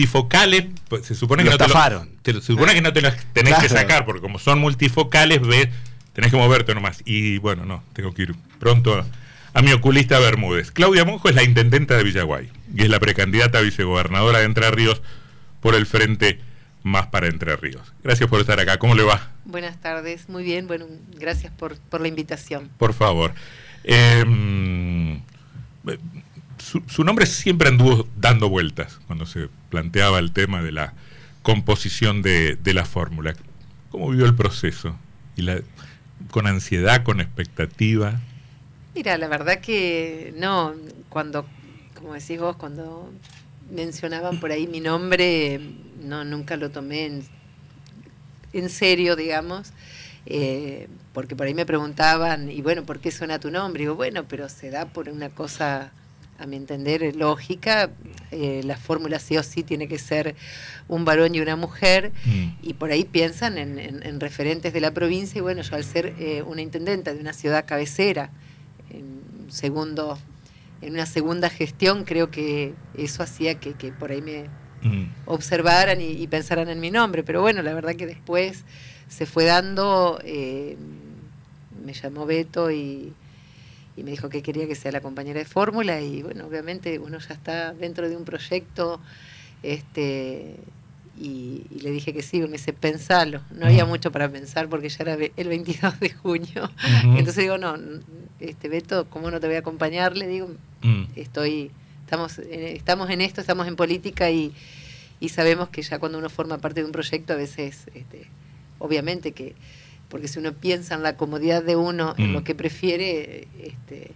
multifocales, pues, se supone que no te lo- te se supone que no te las tenés que sacar, porque como son multifocales, ves, tenés que moverte nomás. Y bueno, no, tengo que ir pronto a, a mi oculista Bermúdez. Claudia Monjo es la intendenta de Villaguay y es la precandidata a vicegobernadora de Entre Ríos por el Frente Más para Entre Ríos. Gracias por estar acá. ¿Cómo le va? Buenas tardes, muy bien, bueno, gracias por, por la invitación. Por favor. Eh, su, nombre siempre anduvo dando vueltas cuando se planteaba el tema de la composición de, de la fórmula. ¿Cómo vivió el proceso? Y con ansiedad, con expectativa. Mira, la verdad que no, cuando, como decís vos, cuando mencionaban por ahí mi nombre, no, nunca lo tomé en, en serio, digamos, eh, porque por ahí me preguntaban, y bueno, ¿por qué suena tu nombre? Y digo, bueno, pero se da por una cosa, a mi entender, lógica, eh, la fórmula sí o sí tiene que ser un varón y una mujer, Mm. y por ahí piensan en, en- en referentes de la provincia, y bueno, yo al ser eh, una intendenta de una ciudad cabecera, en un segundo, en una segunda gestión, creo que eso hacía que, que por ahí me Mm. observaran y, y pensaran en mi nombre. Pero bueno, la verdad que después se fue dando, eh, me llamó Beto y, y me dijo que quería que sea la compañera de fórmula y bueno, obviamente uno ya está dentro de un proyecto este y, y le dije que sí, me dice, pensalo. No había mucho para pensar porque ya era el 22 de junio. Entonces digo, no, este Beto, ¿cómo no te voy a acompañar? Le digo, Mm. estoy, estamos, estamos en esto, estamos en política y, y sabemos que ya cuando uno forma parte de un proyecto a veces, este, obviamente que, porque si uno piensa en la comodidad de uno, en Mm. lo que prefiere, este,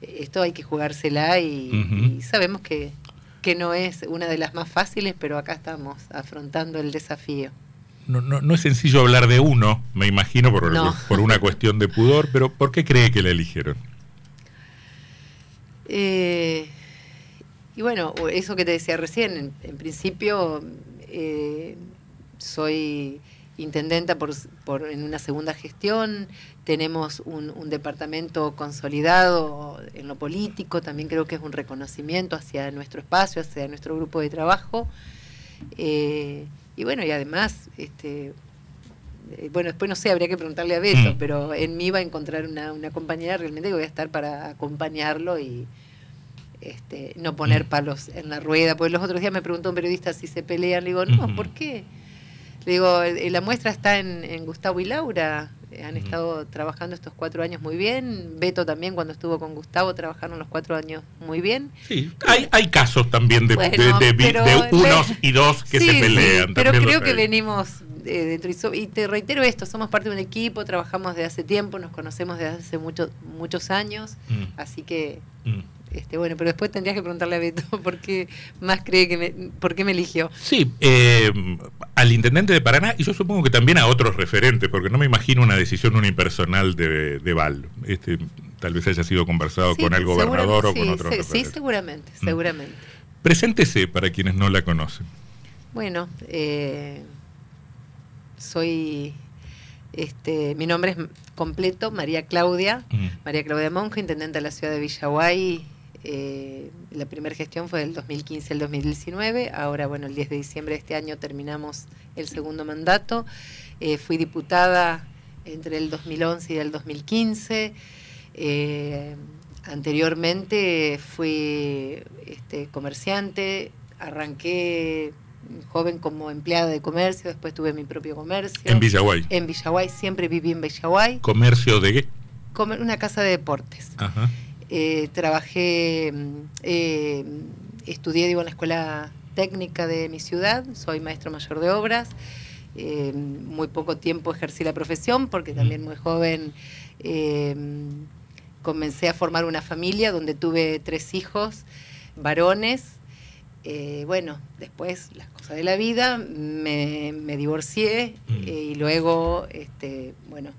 esto hay que jugársela y, sabemos que, que no es una de las más fáciles, pero acá estamos afrontando el desafío. No, no, no es sencillo hablar de uno, me imagino, por, No. por una cuestión de pudor, pero ¿por qué cree que la eligieron? Eh, y bueno, eso que te decía recién, en, en principio eh, soy intendenta por, por- en una segunda gestión, tenemos un, un departamento consolidado en lo político, también creo que es un reconocimiento hacia nuestro espacio, hacia nuestro grupo de trabajo. Eh, y bueno, y además, este, eh, bueno, después no sé, habría que preguntarle a Beto, Mm. pero en mí va a encontrar una, una compañera realmente que voy a estar para acompañarlo y este, no poner Mm. palos en la rueda. Porque los otros días me preguntó un periodista si se pelean. Le digo, no. ¿por qué? Le digo, eh, la muestra está en, en Gustavo y Laura. eh, Han estado trabajando estos cuatro años muy bien. Beto también, cuando estuvo con Gustavo, trabajaron los cuatro años muy bien. Sí, hay, hay casos también de, Bueno, de- de vi- pero de le- unos y dos que Sí, se sí, pelean. pero creo que venimos eh, dentro y, so- y te reitero esto, somos parte de un equipo, trabajamos desde hace tiempo, nos conocemos desde hace mucho, muchos años, Mm, así que mm. Este bueno, pero después tendrías que preguntarle a Beto por qué más cree que me, por qué me eligió. Sí, eh, al intendente de Paraná y yo supongo que también a otros referentes, porque no me imagino una decisión unipersonal de, de Val. Este, tal vez haya sido conversado Sí, con el gobernador o con sí, otros sí, sí, seguramente, Mm. seguramente. Preséntese para quienes no la conocen. Bueno, eh, soy, este, mi nombre es completo, María Claudia, Mm. María Claudia Monjo, intendente de la ciudad de Villaguay. Eh, la primera gestión fue del 2015 al 2019. Ahora, bueno, el 10 de diciembre de este año terminamos el segundo mandato. Eh, fui diputada entre el 2011 y el 2015. Eh, anteriormente fui este, comerciante, arranqué joven como empleada de comercio, después tuve mi propio comercio. En Villaguay. En Villaguay, siempre viví en Villaguay. Comercio de qué? Comer- una casa de deportes. Ajá. Eh, trabajé, mm, eh, estudié digo, en la escuela técnica de mi ciudad, soy maestro mayor de obras. Eh, muy poco tiempo ejercí la profesión porque también muy joven comencé a formar una familia donde tuve tres hijos varones. Bueno, después las cosas de la vida, me, me divorcié Mm. y luego, este, bueno,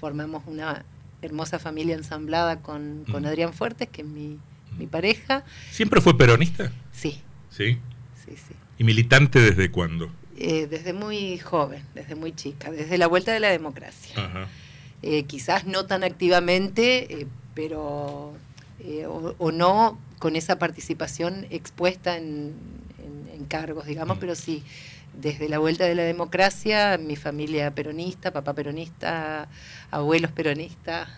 formamos una hermosa familia ensamblada con, con Mm. Adrián Fuertes, que es mi, mi pareja. ¿Siempre fue peronista? Sí, Sí. sí, sí. ¿Y militante desde cuándo? Eh, desde muy joven, desde muy chica, desde la vuelta de la democracia. Ajá. Eh, quizás no tan activamente, eh, pero o, o no con esa participación expuesta en, en- en cargos, digamos, pero sí, desde la vuelta de la democracia, mi familia peronista, papá peronista, abuelos peronistas.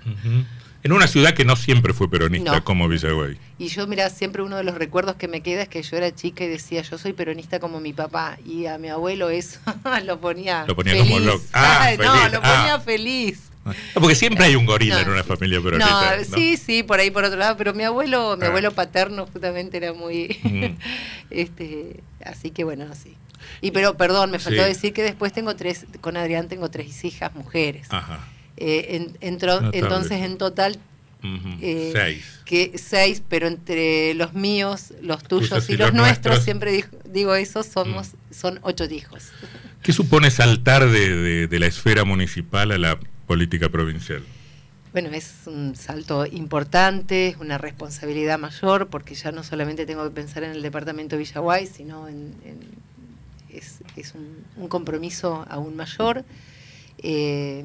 En una ciudad que no siempre fue peronista como Villagüey. Y yo, mira, siempre uno de los recuerdos que me queda es que yo era chica y decía, yo soy peronista como mi papá. Y a mi abuelo eso lo ponía. Lo ponía como loco. Ah, no, lo ponía ah. feliz. porque siempre hay un gorila en una familia peronista. No, sí, sí, por ahí por otro lado, pero mi abuelo, mi ah. abuelo paterno justamente era muy este, así que bueno, sí. Y pero perdón, me faltó decir que después tengo tres con Adrián tengo tres hijas mujeres. Ajá. Eh, entonces, en total, eh, seis. Que seis, pero entre los míos, los tuyos, y, los, nuestros, siempre digo, eso, somos, mm. son ocho hijos. ¿Qué supone saltar de, la esfera municipal a la política provincial? Bueno, es un salto importante, es una responsabilidad mayor, porque ya no solamente tengo que pensar en el departamento de Villaguay, sino en, es, un, compromiso aún mayor. Eh,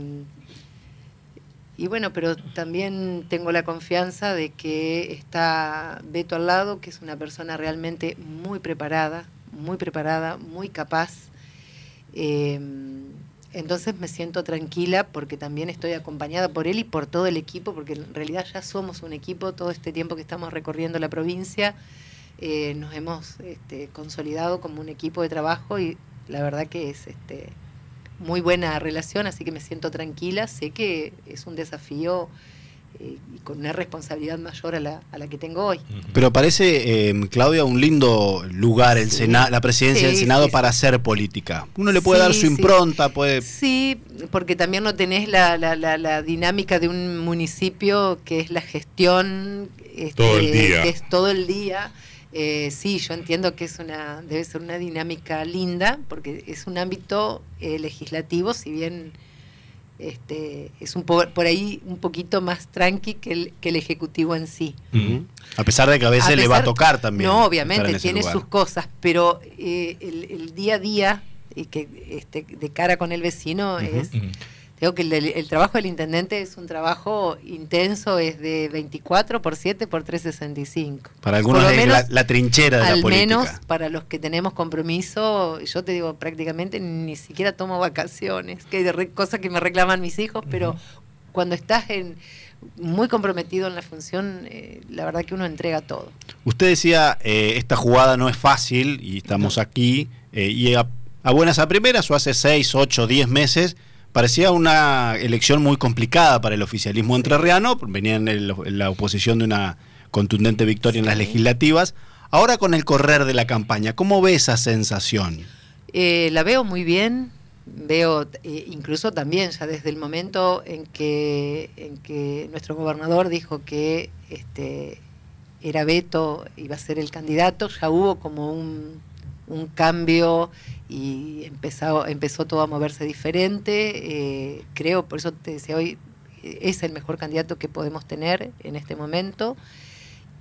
y bueno, pero también tengo la confianza de que está Beto al lado, que es una persona realmente muy preparada, muy preparada, muy capaz. Em, entonces me siento tranquila porque también estoy acompañada por él y por todo el equipo, porque en realidad ya somos un equipo todo este tiempo que estamos recorriendo la provincia. Eh, nos hemos este, consolidado como un equipo de trabajo y la verdad que es este, muy buena relación, así que me siento tranquila. Sé que es un desafío eh, y con una responsabilidad mayor a la, a la que tengo hoy. Pero parece, eh, Claudia, un lindo lugar el la presidencia del Senado para hacer política. Uno le puede dar su impronta, puede... Sí, porque también no tenés la, la, la, dinámica de un municipio que es la gestión... Este, todo el día. Que es todo el día eh, sí, yo entiendo que es una, debe ser una dinámica linda, porque es un ámbito eh, legislativo, si bien este, es un por ahí un poquito más tranqui que el, que el ejecutivo en sí. A pesar de que a veces le va a tocar también. No, obviamente, tiene sus cosas, pero eh, el, día a día y que este, de cara con el vecino es Creo que el, trabajo del intendente es un trabajo intenso, es de 24 por 7 por 365. Para algunos es la, trinchera de la política. Al menos para los que tenemos compromiso, yo te digo, prácticamente ni siquiera tomo vacaciones, que hay cosas que me reclaman mis hijos, pero cuando estás en muy comprometido en la función, eh, la verdad que uno entrega todo. Usted decía, eh, esta jugada no es fácil y estamos aquí, eh, y a, a, buenas a primeras o hace 6, 8, 10 meses parecía una elección muy complicada para el oficialismo entrerriano, venían en, la oposición de una contundente victoria en las legislativas. Ahora con el correr de la campaña, ¿cómo ve esa sensación? Eh, la veo muy bien, veo eh, incluso también ya desde el momento en que, en que nuestro gobernador dijo que este, era Beto, iba a ser el candidato, ya hubo como un, un cambio y empezó, empezó todo a moverse diferente. Eh, creo, por eso te decía hoy, es el mejor candidato que podemos tener en este momento.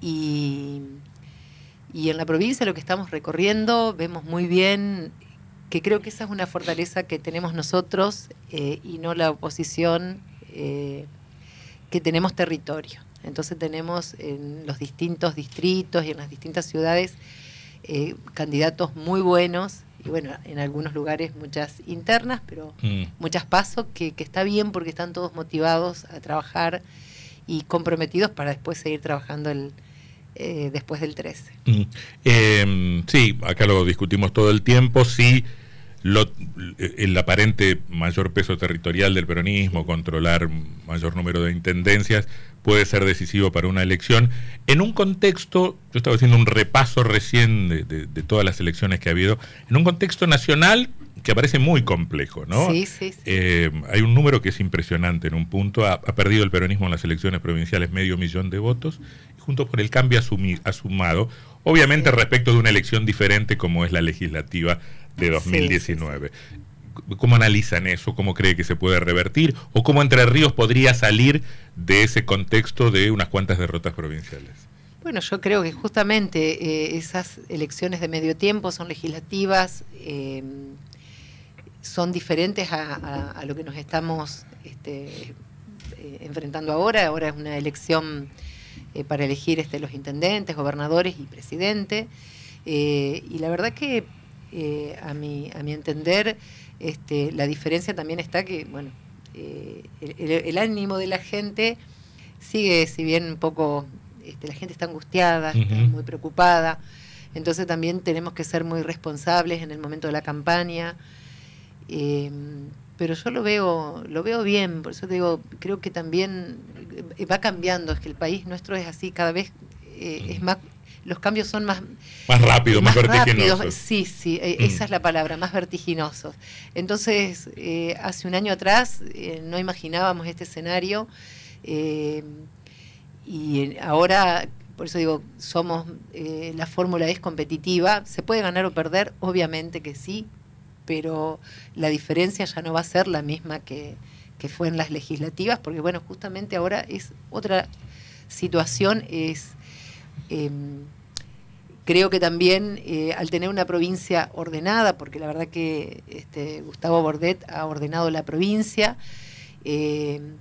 Y, y en la provincia lo que estamos recorriendo vemos muy bien que creo que esa es una fortaleza que tenemos nosotros eh, y no la oposición, eh, que tenemos territorio. Entonces tenemos en los distintos distritos y en las distintas ciudades candidatos muy buenos y bueno, en algunos lugares muchas internas, pero mm. muchas pasos, que, está bien porque están todos motivados a trabajar y comprometidos para después seguir trabajando el, eh, después del 13. Mm. Em, sí, acá lo discutimos todo el tiempo, sí. Lo, el aparente mayor peso territorial del peronismo, controlar mayor número de intendencias, puede ser decisivo para una elección. En un contexto, yo estaba haciendo un repaso recién de, todas las elecciones que ha habido, en un contexto nacional que parece muy complejo, ¿no? Sí, sí, eh, hay un número que es impresionante en un punto. Ha, perdido el peronismo en las elecciones provinciales medio millón de votos, y junto con el cambio ha sumado, obviamente respecto de una elección diferente como es la legislativa de 2019. ¿Cómo analizan eso? ¿Cómo cree que se puede revertir? ¿O cómo Entre Ríos podría salir de ese contexto de unas cuantas derrotas provinciales? Bueno, yo creo que justamente eh, esas elecciones de medio tiempo son legislativas, eh, son diferentes a, lo que nos estamos este, eh, enfrentando ahora. Ahora es una elección para elegir este, los intendentes, gobernadores y presidente. Eh, y la verdad que eh, a, mi, a mi entender, este, la diferencia también está que, bueno, eh, el, ánimo de la gente sigue, si bien un poco, este, la gente está angustiada, está muy preocupada, entonces también tenemos que ser muy responsables en el momento de la campaña. pero yo lo veo, lo veo bien, por eso te digo, creo que también va cambiando, es que el país nuestro es así, cada vez es más los cambios son más... Más rápidos, más, vertiginosos. Sí, sí, e, mm. esa es la palabra, más vertiginosos. Entonces, eh, hace un año atrás eh, no imaginábamos este escenario eh, y ahora, por eso digo, somos, la fórmula es competitiva, se puede ganar o perder, obviamente que sí, pero la diferencia ya no va a ser la misma que, que fue en las legislativas, porque bueno, justamente ahora es otra situación, es Em, creo que también eh, al tener una provincia ordenada, porque la verdad que este, Gustavo Bordet ha ordenado la provincia, em,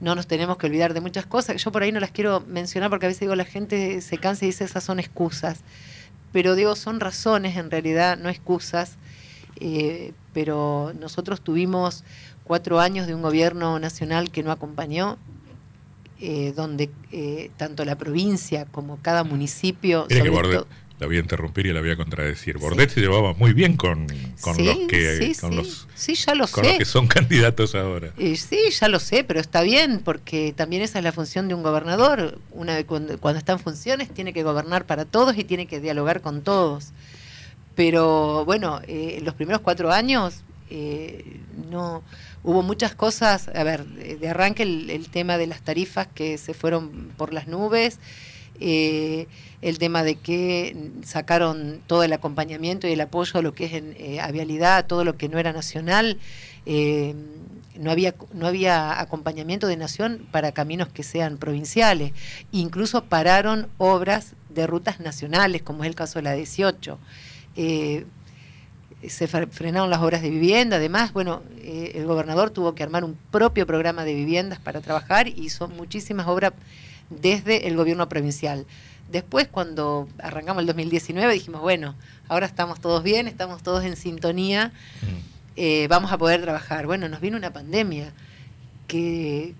no nos tenemos que olvidar de muchas cosas. Yo por ahí no las quiero mencionar porque a veces digo la gente se cansa y dice esas son excusas. Pero digo, son razones en realidad, no excusas. Eh, pero nosotros tuvimos cuatro años de un gobierno nacional que no acompañó, eh, donde eh, tanto la provincia como cada municipio... que Bordet, la voy a interrumpir y la voy a contradecir. Bordet se llevaba muy bien con, con los que... con Los, ya lo con los que son candidatos ahora. Eh, sí, ya lo sé, pero está bien, porque también esa es la función de un gobernador. Una vez cuando, cuando está en funciones tiene que gobernar para todos y tiene que dialogar con todos. Pero bueno, en los primeros cuatro años no hubo muchas cosas, a ver, de arranque el, tema de las tarifas que se fueron por las nubes, eh, el tema de que sacaron todo el acompañamiento y el apoyo a lo que es en eh, avialidad, todo lo que no era nacional. Eh, no había, no había acompañamiento de nación para caminos que sean provinciales. Incluso pararon obras de rutas nacionales, como es el caso de la 18 se frenaron las obras de vivienda, además, bueno, eh, el gobernador tuvo que armar un propio programa de viviendas para trabajar y hizo muchísimas obras desde el gobierno provincial. Después, cuando arrancamos el 2019, dijimos, bueno, ahora estamos todos bien, estamos todos en sintonía, eh, vamos a poder trabajar. Bueno, nos vino una pandemia que,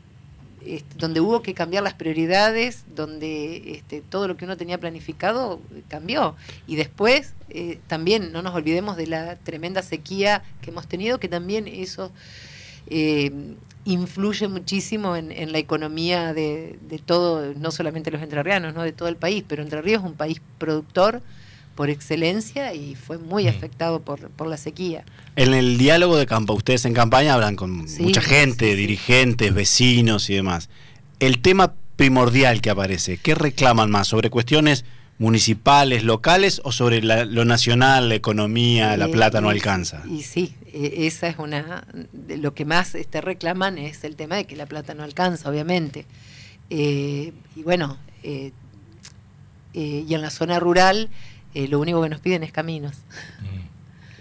donde hubo que cambiar las prioridades, donde este, todo lo que uno tenía planificado cambió. Y después eh, también no nos olvidemos de la tremenda sequía que hemos tenido, que también eso eh, influye muchísimo en, la economía de, todo, no solamente los entrerrianos, ¿no? de todo el país, pero Entre Ríos es un país productor por excelencia y fue muy mm. afectado por, por, la sequía. En el diálogo de campo, ustedes en campaña hablan con mucha gente, dirigentes, vecinos y demás. El tema primordial que aparece, ¿qué reclaman más? ¿Sobre cuestiones municipales, locales o sobre lo nacional, la economía, la plata no alcanza? Y sí, e, esa es una. Lo que más este, reclaman es el tema de que la plata no alcanza, obviamente. Eh, y bueno, eh, eh, y en la zona rural eh, lo único que nos piden es caminos. Mm.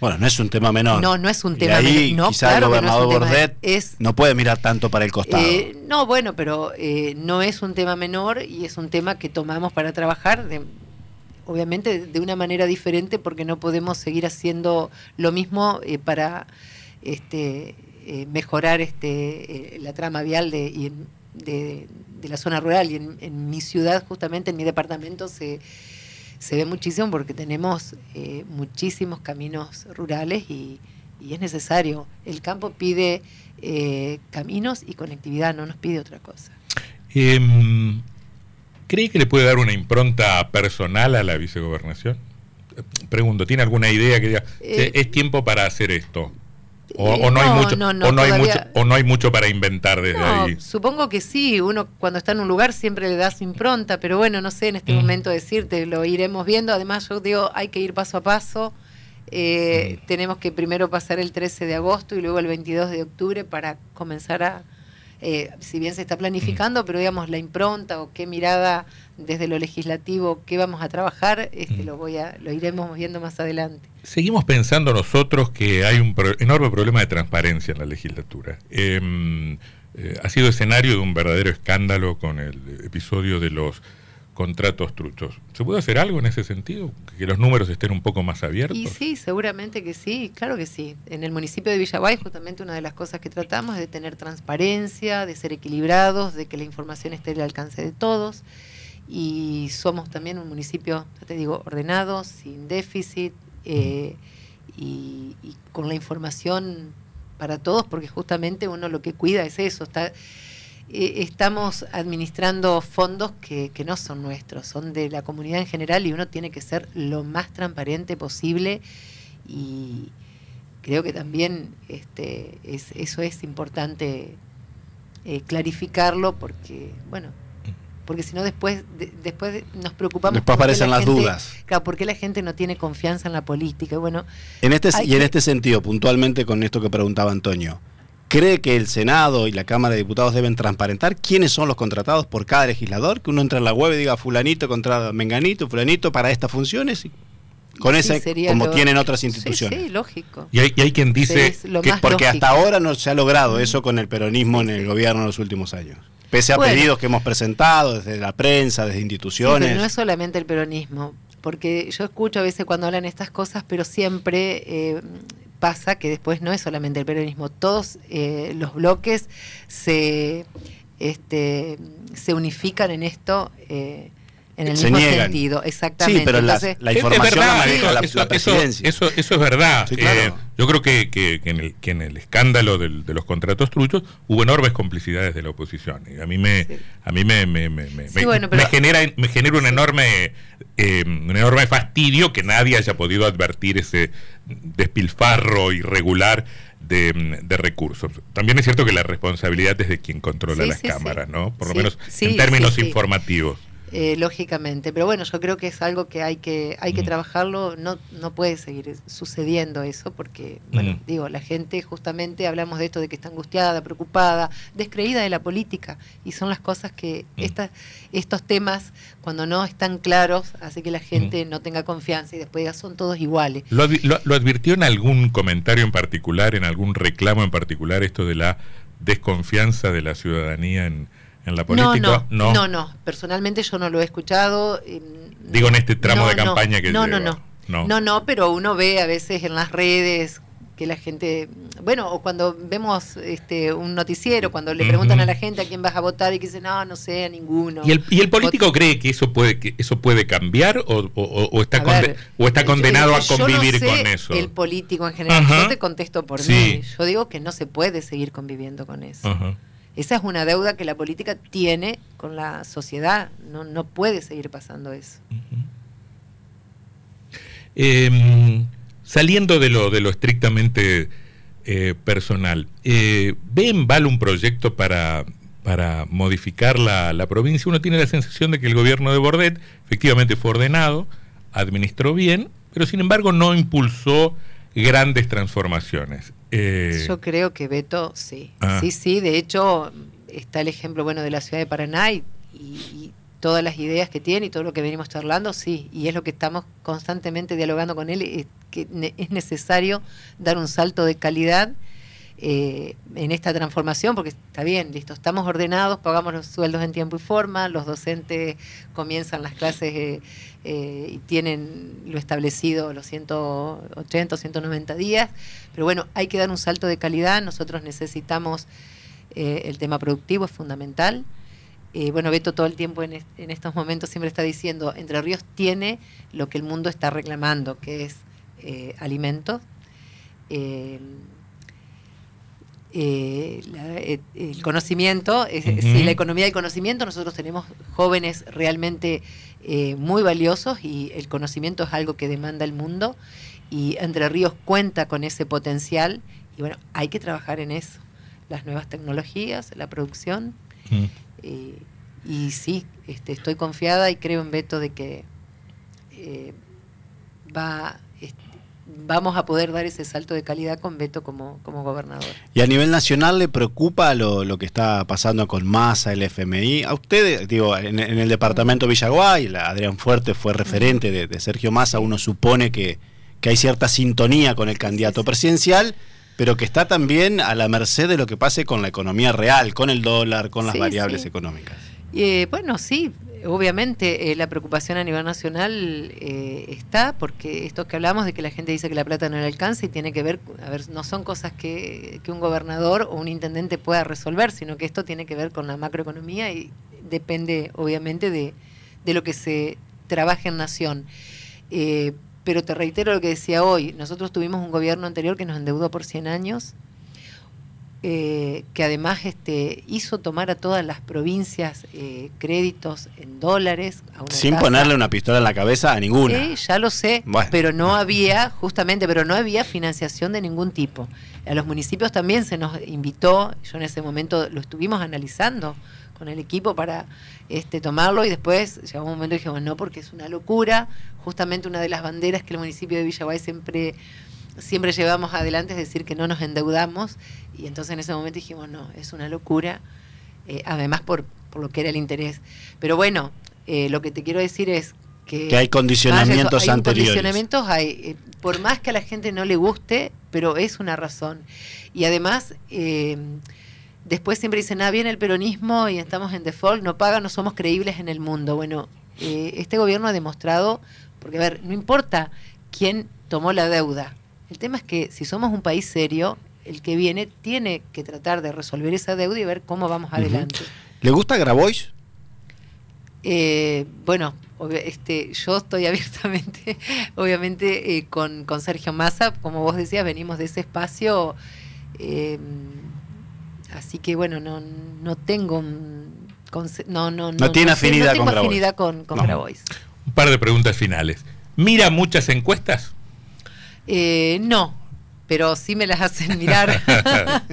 Bueno, no es un tema menor. No, no es un tema menor. No, quizá el gobernador Bordet no puede mirar tanto para el costado. Eh, no, bueno, pero eh, no es un tema menor y es un tema que tomamos para trabajar, de, obviamente de una manera diferente, porque no podemos seguir haciendo lo mismo para este, mejorar este, la trama vial de, de, la zona rural. Y en, en mi ciudad, justamente en mi departamento, se se ve muchísimo porque tenemos eh, muchísimos caminos rurales y, es necesario. El campo pide eh, caminos y conectividad, no nos pide otra cosa. Em, ¿Cree que le puede dar una impronta personal a la vicegobernación? Pregunto, ¿tiene alguna idea que diga, eh, es tiempo para hacer esto? O, no, hay mucho, o, no hay mucho, o no hay mucho para inventar desde ahí. Supongo que sí, uno cuando está en un lugar siempre le da su impronta, pero bueno, no sé en este mm. momento decirte, lo iremos viendo. Además, yo digo, hay que ir paso a paso. Eh, mm. Tenemos que primero pasar el 13 de agosto y luego el 22 de octubre para comenzar a, eh, si bien se está planificando, mm. pero digamos la impronta o qué mirada desde lo legislativo, qué vamos a trabajar, este, lo, voy a, lo iremos viendo más adelante. Seguimos pensando nosotros que hay un enorme problema de transparencia en la legislatura. Em, eh, ha sido escenario de un verdadero escándalo con el episodio de los contratos truchos. ¿Se puede hacer algo en ese sentido? Que los números estén un poco más abiertos. Y sí, seguramente que sí, claro que sí. En el municipio de Villaguay, justamente una de las cosas que tratamos es de tener transparencia, de ser equilibrados, de que la información esté al alcance de todos. Y somos también un municipio, ya te digo, ordenado, sin déficit eh, y, y con la información para todos, porque justamente uno lo que cuida es eso. Está, eh, estamos administrando fondos que, que, no son nuestros, son de la comunidad en general y uno tiene que ser lo más transparente posible y creo que también este, es, eso es importante eh, clarificarlo porque, bueno, porque si no después de, después nos preocupamos después aparecen las gente, dudas. Claro porque la gente no tiene confianza en la política. Bueno en este y en este sentido puntualmente con esto que preguntaba Antonio ¿Cree que el Senado y la Cámara de Diputados deben transparentar quiénes son los contratados por cada legislador? Que uno entre en la web y diga fulanito contra menganito, fulanito para estas funciones. Con sí, ese, como lo... tienen otras instituciones. Sí, sí lógico. Y hay, y hay quien dice sí, que porque lógico. hasta ahora no se ha logrado eso con el peronismo en el gobierno en los últimos años. Pese a bueno, pedidos que hemos presentado desde la prensa, desde instituciones. pero no es solamente el peronismo, porque yo escucho a veces cuando hablan estas cosas, pero siempre eh, pasa que después no es solamente el peronismo, todos eh, los bloques se, este, se unifican en esto. Eh, en el se mismo niegan. sentido, exactamente. Sí, pero Entonces, la, la, información verdad, la maneja eso, la, eso, la presidencia. Eso, eso, eso, es verdad. Sí, claro. eh, yo creo que, que, que, en el, que en el escándalo del, de los contratos truchos hubo enormes complicidades de la oposición. Y a mí me, sí. a mí me, me, me, me, sí, bueno, pero, me genera, me genera un enorme eh, un enorme fastidio que nadie haya podido advertir ese despilfarro irregular de, de, recursos. También es cierto que la responsabilidad es de quien controla sí, las sí, cámaras, sí. ¿no? Por lo menos en términos informativos. Eh, lógicamente, pero bueno, yo creo que es algo que hay que hay que trabajarlo, no no puede seguir sucediendo eso porque bueno, mm. digo, la gente justamente hablamos de esto de que está angustiada, preocupada, descreída de la política y son las cosas que mm. estas estos temas cuando no están claros hace que la gente no tenga confianza y después diga son todos iguales. ¿Lo, lo, ¿Lo advirtió en algún comentario en particular, en algún reclamo en particular esto de la desconfianza de la ciudadanía en en la política? No, no, no, no, no. personalmente yo no lo he escuchado. Eh, Digo en este tramo no, de campaña que no, lleva. no, no, no, no, pero uno ve a veces en las redes que la gente, bueno, o cuando vemos este un noticiero, cuando le preguntan uh -huh. a la gente a quién vas a votar y que dicen, no, no sé, a ninguno. ¿Y el, y el político Vot cree que eso puede que eso puede cambiar o, o, o está, ver, o está condenado yo, a convivir no sé con eso? El político en general, uh -huh. yo te contesto por sí. mí, yo digo que no se puede seguir conviviendo con eso. Uh -huh. Esa es una deuda que la política tiene con la sociedad. No, no puede seguir pasando eso. Eh, saliendo de lo, de lo estrictamente eh, personal, eh, ¿ve en Val un proyecto para, para modificar la, la, provincia? Uno tiene la sensación de que el gobierno de Bordet efectivamente fue ordenado, administró bien, pero sin embargo no impulsó grandes transformaciones. Eh... Yo creo que Beto, sí. Ah. Sí, sí, de hecho está el ejemplo bueno de la ciudad de Paraná y, y, todas las ideas que tiene y todo lo que venimos charlando, sí, y es lo que estamos constantemente dialogando con él, es que es necesario dar un salto de calidad eh, en esta transformación, porque está bien, listo, estamos ordenados, pagamos los sueldos en tiempo y forma, los docentes comienzan las clases eh, eh, y tienen lo establecido los 180 o 190 días, pero bueno, hay que dar un salto de calidad, nosotros necesitamos, el tema productivo es fundamental. Bueno, Beto todo el tiempo en, est en, estos momentos siempre está diciendo, Entre Ríos tiene lo que el mundo está reclamando, que es alimentos. Eh, eh, la, el conocimiento, uh -huh. si la economía del conocimiento, nosotros tenemos jóvenes realmente eh, muy valiosos y el conocimiento es algo que demanda el mundo y Entre Ríos cuenta con ese potencial y bueno, hay que trabajar en eso, las nuevas tecnologías, la producción uh -huh. y sí, este, estoy confiada y creo en Beto de que va vamos a poder dar ese salto de calidad con Beto como, como gobernador. ¿Y a nivel nacional le preocupa lo, lo que está pasando con Massa, el FMI? A ustedes, digo, en, en el departamento Villaguay, la Adrián Fuerte fue referente de, de Sergio Massa, uno supone que, que, hay cierta sintonía con el candidato presidencial, pero que está también a la merced de lo que pase con la economía real, con el dólar, con las sí, variables económicas. Eh, bueno, sí, obviamente eh, la preocupación a nivel nacional eh, está, porque esto que hablamos de que la gente dice que la plata no le alcanza y tiene que ver, a ver, no son cosas que, que un gobernador o un intendente pueda resolver, sino que esto tiene que ver con la macroeconomía y depende obviamente de, de lo que se trabaje en nación. Eh, pero te reitero lo que decía hoy, nosotros tuvimos un gobierno anterior que nos endeudó por 100 años, eh, que además este, hizo tomar a todas las provincias eh, créditos en dólares. Sin ponerle una pistola en la cabeza a ninguna. Sí, ya lo sé, pero no había, justamente, pero no había financiación de ningún tipo. A los municipios también se nos invitó, yo en ese momento lo estuvimos analizando con el equipo para este, tomarlo y después llegó un momento y dijimos no porque es una locura, justamente una de las banderas que el municipio de Villaguay siempre siempre llevamos adelante es decir que no nos endeudamos y entonces en ese momento dijimos no, es una locura, eh, además por, por, lo que era el interés. Pero bueno, eh, lo que te quiero decir es que, que hay condicionamientos hay anteriores. Condicionamientos hay, eh, por más que a la gente no le guste, pero es una razón. Y además, después siempre dicen, ah, viene el peronismo y estamos en default, no paga, no somos creíbles en el mundo. Bueno, este gobierno ha demostrado, porque a ver, no importa quién tomó la deuda, el tema es que si somos un país serio, el que viene tiene que tratar de resolver esa deuda y ver cómo vamos adelante. ¿Le gusta Grabois? Eh, bueno, este, yo estoy abiertamente, obviamente, eh, con, Sergio Massa, como vos decías, venimos de ese espacio, eh, así que bueno, no, no tengo no, no, no, tiene afinidad, con, afinidad con, con Grabois. Un par de preguntas finales. ¿Mira muchas encuestas? Eh, no, pero sí me las hacen mirar.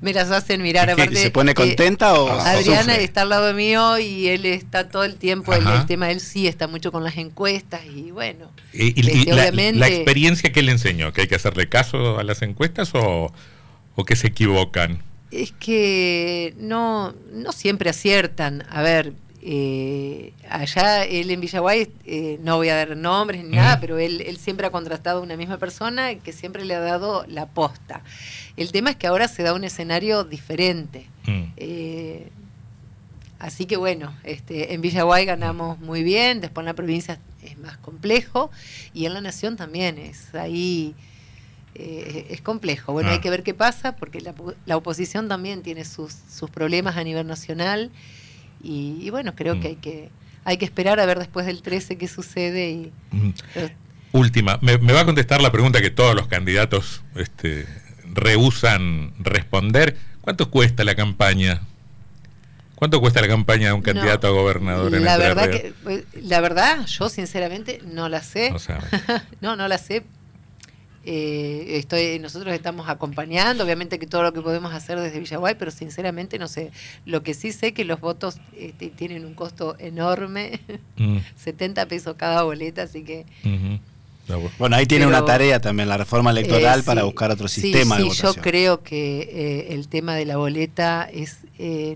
me las hacen mirar. Aparte, ¿Se pone contenta o Adriana está al lado mío y él está todo el tiempo, el, el, tema él sí está mucho con las encuestas y bueno. ¿Y, este, la, la, experiencia que le enseñó? ¿Que hay que hacerle caso a las encuestas o, o que se equivocan? Es que no, no siempre aciertan. A ver, eh, allá él en Villaguay, eh, no voy a dar nombres ni nada, pero él, él, siempre ha contratado a una misma persona que siempre le ha dado la posta. El tema es que ahora se da un escenario diferente. Mm. Eh, así que bueno, este, en Villaguay ganamos muy bien, después en la provincia es más complejo y en la nación también es ahí. es complejo. Bueno, hay ah. que ver qué pasa, porque la, la oposición también tiene sus, sus problemas a nivel nacional y, bueno, creo que mm. hay que hay que esperar a ver después del 13 qué sucede. Y, mm. Última, me, va a contestar la pregunta que todos los candidatos este, rehusan responder. ¿Cuánto cuesta la campaña? ¿Cuánto cuesta la campaña de un candidato a gobernador en la verdad que pues, La verdad, yo sinceramente no la sé. no, no la sé eh, estoy, nosotros estamos acompañando, obviamente que todo lo que podemos hacer desde Villaguay, pero sinceramente no sé. Lo que sí sé que los votos este, tienen un costo enorme, 70 mm. pesos cada boleta, así que... Bueno, ahí tiene una tarea también la reforma electoral eh, para buscar otro sistema sí, yo creo que eh, el tema de la boleta es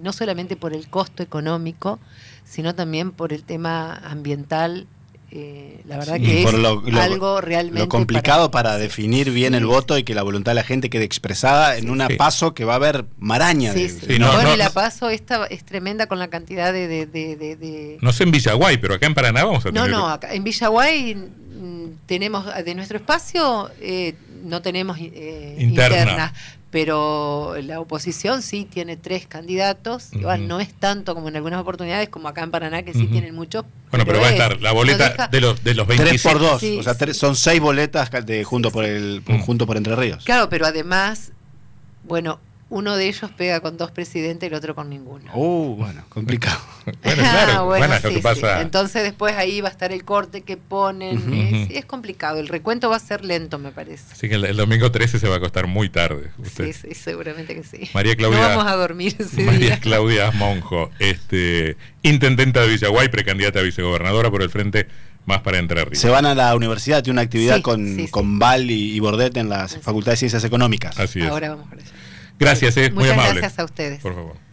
no solamente por el costo económico, sino también por el tema ambiental eh, la verdad que es algo realmente. Lo complicado para, definir bien el voto y que la voluntad de la gente quede expresada en una paso que va a haber maraña. De, bueno, la paso esta es tremenda con la cantidad de, No sé en Villaguay, pero acá en Paraná vamos a tener. No, no, acá en Villaguay mm, tenemos de nuestro espacio, eh, no tenemos eh, interna pero la oposición sí tiene tres candidatos, no es tanto como en algunas oportunidades como acá en Paraná que sí tienen muchos. Bueno, pero, va a estar la boleta de los de los 26 3 por 2, o sea, son seis boletas de junto por el junto por Entre Ríos. Claro, pero además bueno, uno de ellos pega con dos presidentes y el otro con ninguno. Uh, bueno, complicado. bueno, claro, ah, bueno, lo que pasa. Entonces después ahí va a estar el corte que ponen. es, complicado. El recuento va a ser lento, me parece. Así que el, domingo 13 se va a acostar muy tarde. Sí, sí, seguramente que sí. María Claudia. No vamos a dormir ese María Claudia Monjo, este, intendenta de Villaguay, precandidata a vicegobernadora por el frente más para entrar. Se van a la universidad, tiene una actividad con, con Val y, Bordet en la Facultad de Ciencias Económicas. Así es. Ahora vamos a eso. Gracias, eh, muy amable. Gracias a ustedes. Por favor.